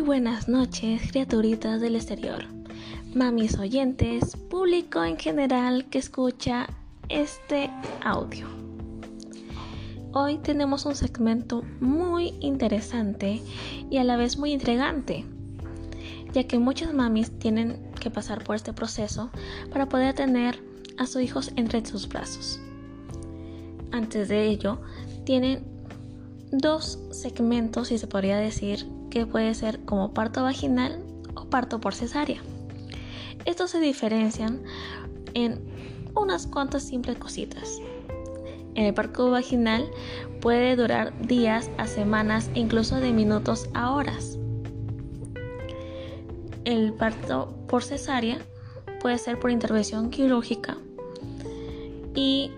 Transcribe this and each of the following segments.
Muy buenas noches, criaturitas del exterior, mamis oyentes, público en general que escucha este audio. Hoy tenemos un segmento muy interesante y a la vez muy intrigante, ya que muchas mamis tienen que pasar por este proceso para poder tener a sus hijos entre sus brazos. Antes de ello, tienen dos segmentos, si se podría decir, que puede ser como parto vaginal o parto por cesárea. Estos se diferencian en unas cuantas simples cositas. En el parto vaginal puede durar días a semanas e incluso de minutos a horas. El parto por cesárea puede ser por intervención quirúrgica y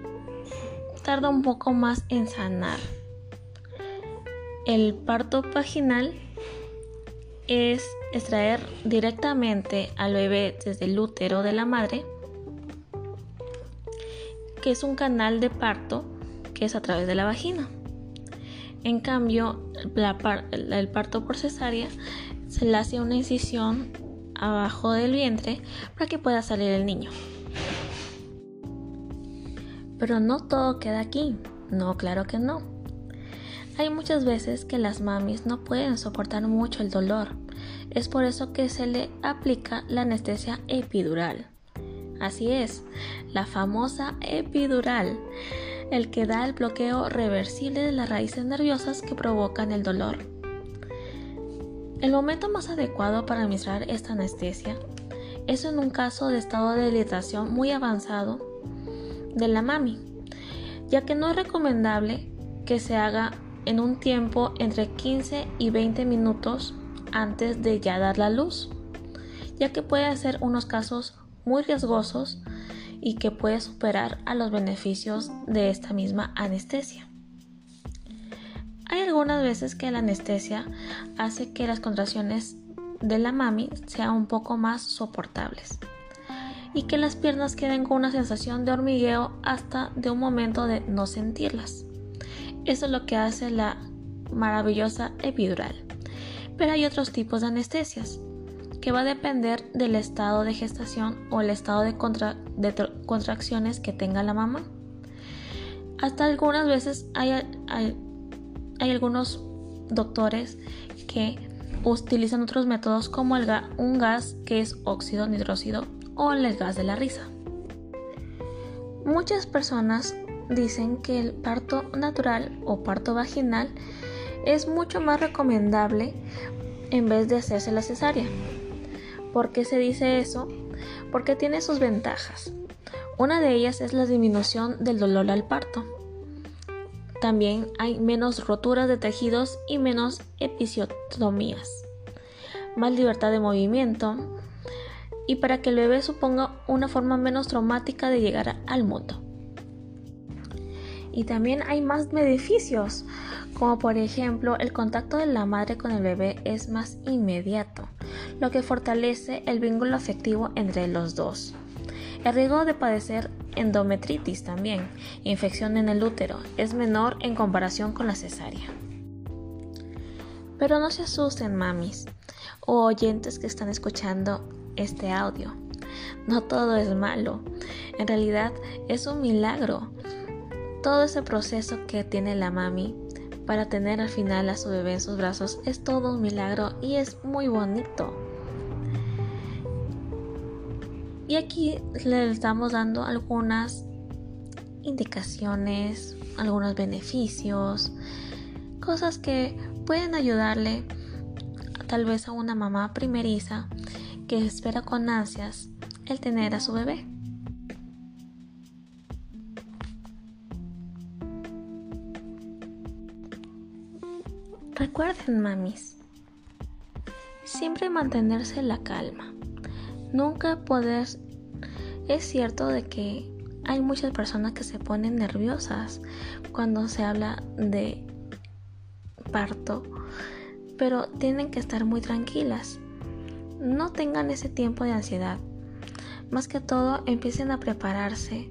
tarda un poco más en sanar. El parto vaginal es extraer directamente al bebé desde el útero de la madre, que es un canal de parto que es a través de la vagina. En cambio, el parto por cesárea se le hace una incisión abajo del vientre para que pueda salir el niño. Pero no todo queda aquí. No, claro que no. Hay muchas veces que las mamis no pueden soportar mucho el dolor. Es por eso que se le aplica la anestesia epidural. Así es, la famosa epidural, el que da el bloqueo reversible de las raíces nerviosas que provocan el dolor. El momento más adecuado para administrar esta anestesia es en un caso de estado de dilatación muy avanzado de la mami, ya que no es recomendable que se haga en un tiempo entre 15 y 20 minutos antes de ya dar la luz, ya que puede ser unos casos muy riesgosos y que puede superar a los beneficios de esta misma anestesia. Hay algunas veces que la anestesia hace que las contracciones de la mami sean un poco más soportables y que las piernas queden con una sensación de hormigueo hasta de un momento de no sentirlas. Eso es lo que hace la maravillosa epidural. Pero hay otros tipos de anestesias, que va a depender del estado de gestación o el estado de, contracciones que tenga la mamá. Hasta algunas veces hay, algunos doctores que utilizan otros métodos como un gas que es óxido nitróxido o el gas de la risa. Muchas personas dicen que el parto natural o parto vaginal es mucho más recomendable en vez de hacerse la cesárea. ¿Por qué se dice eso? Porque tiene sus ventajas. Una de ellas es la disminución del dolor al parto. También hay menos roturas de tejidos y menos episiotomías. Más libertad de movimiento. Y para que el bebé suponga una forma menos traumática de llegar al mundo y también hay más beneficios, como por ejemplo el contacto de la madre con el bebé es más inmediato, lo que fortalece el vínculo afectivo entre los dos. El riesgo de padecer endometritis también, infección en el útero, es menor en comparación con la cesárea. Pero no se asusten, mamis o oyentes que están escuchando este audio. No todo es malo. En realidad es un milagro todo ese proceso que tiene la mami para tener al final a su bebé en sus brazos es todo un milagro y es muy bonito. Y aquí le estamos dando algunas indicaciones, algunos beneficios, cosas que pueden ayudarle tal vez a una mamá primeriza que espera con ansias el tener a su bebé. Recuerden, mamis, siempre mantenerse la calma. Nunca poder... Es cierto de que hay muchas personas que se ponen nerviosas cuando se habla de parto, pero tienen que estar muy tranquilas. No tengan ese tiempo de ansiedad. Más que todo, empiecen a prepararse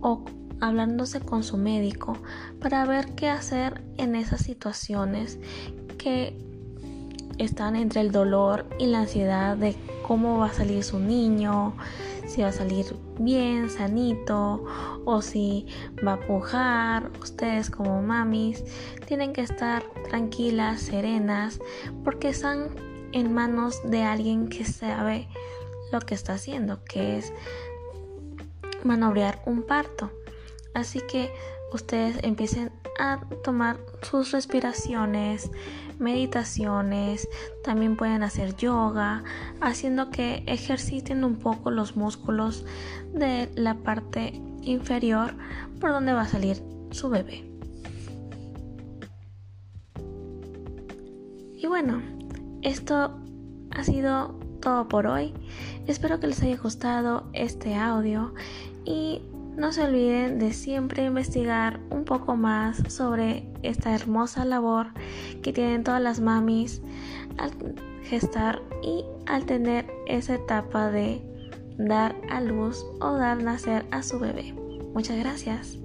o hablándose con su médico para ver qué hacer en esas situaciones que están entre el dolor y la ansiedad de cómo va a salir su niño, si va a salir bien, sanito o si va a pujar. Ustedes como mamis tienen que estar tranquilas, serenas, porque están en manos de alguien que sabe lo que está haciendo, que es manobrear un parto. Así que ustedes empiecen a tomar sus respiraciones, meditaciones, también pueden hacer yoga, haciendo que ejerciten un poco los músculos de la parte inferior por donde va a salir su bebé. Y bueno, esto ha sido todo por hoy. Espero que les haya gustado este audio y no se olviden de siempre investigar un poco más sobre esta hermosa labor que tienen todas las mamis al gestar y al tener esa etapa de dar a luz o dar nacer a su bebé. Muchas gracias.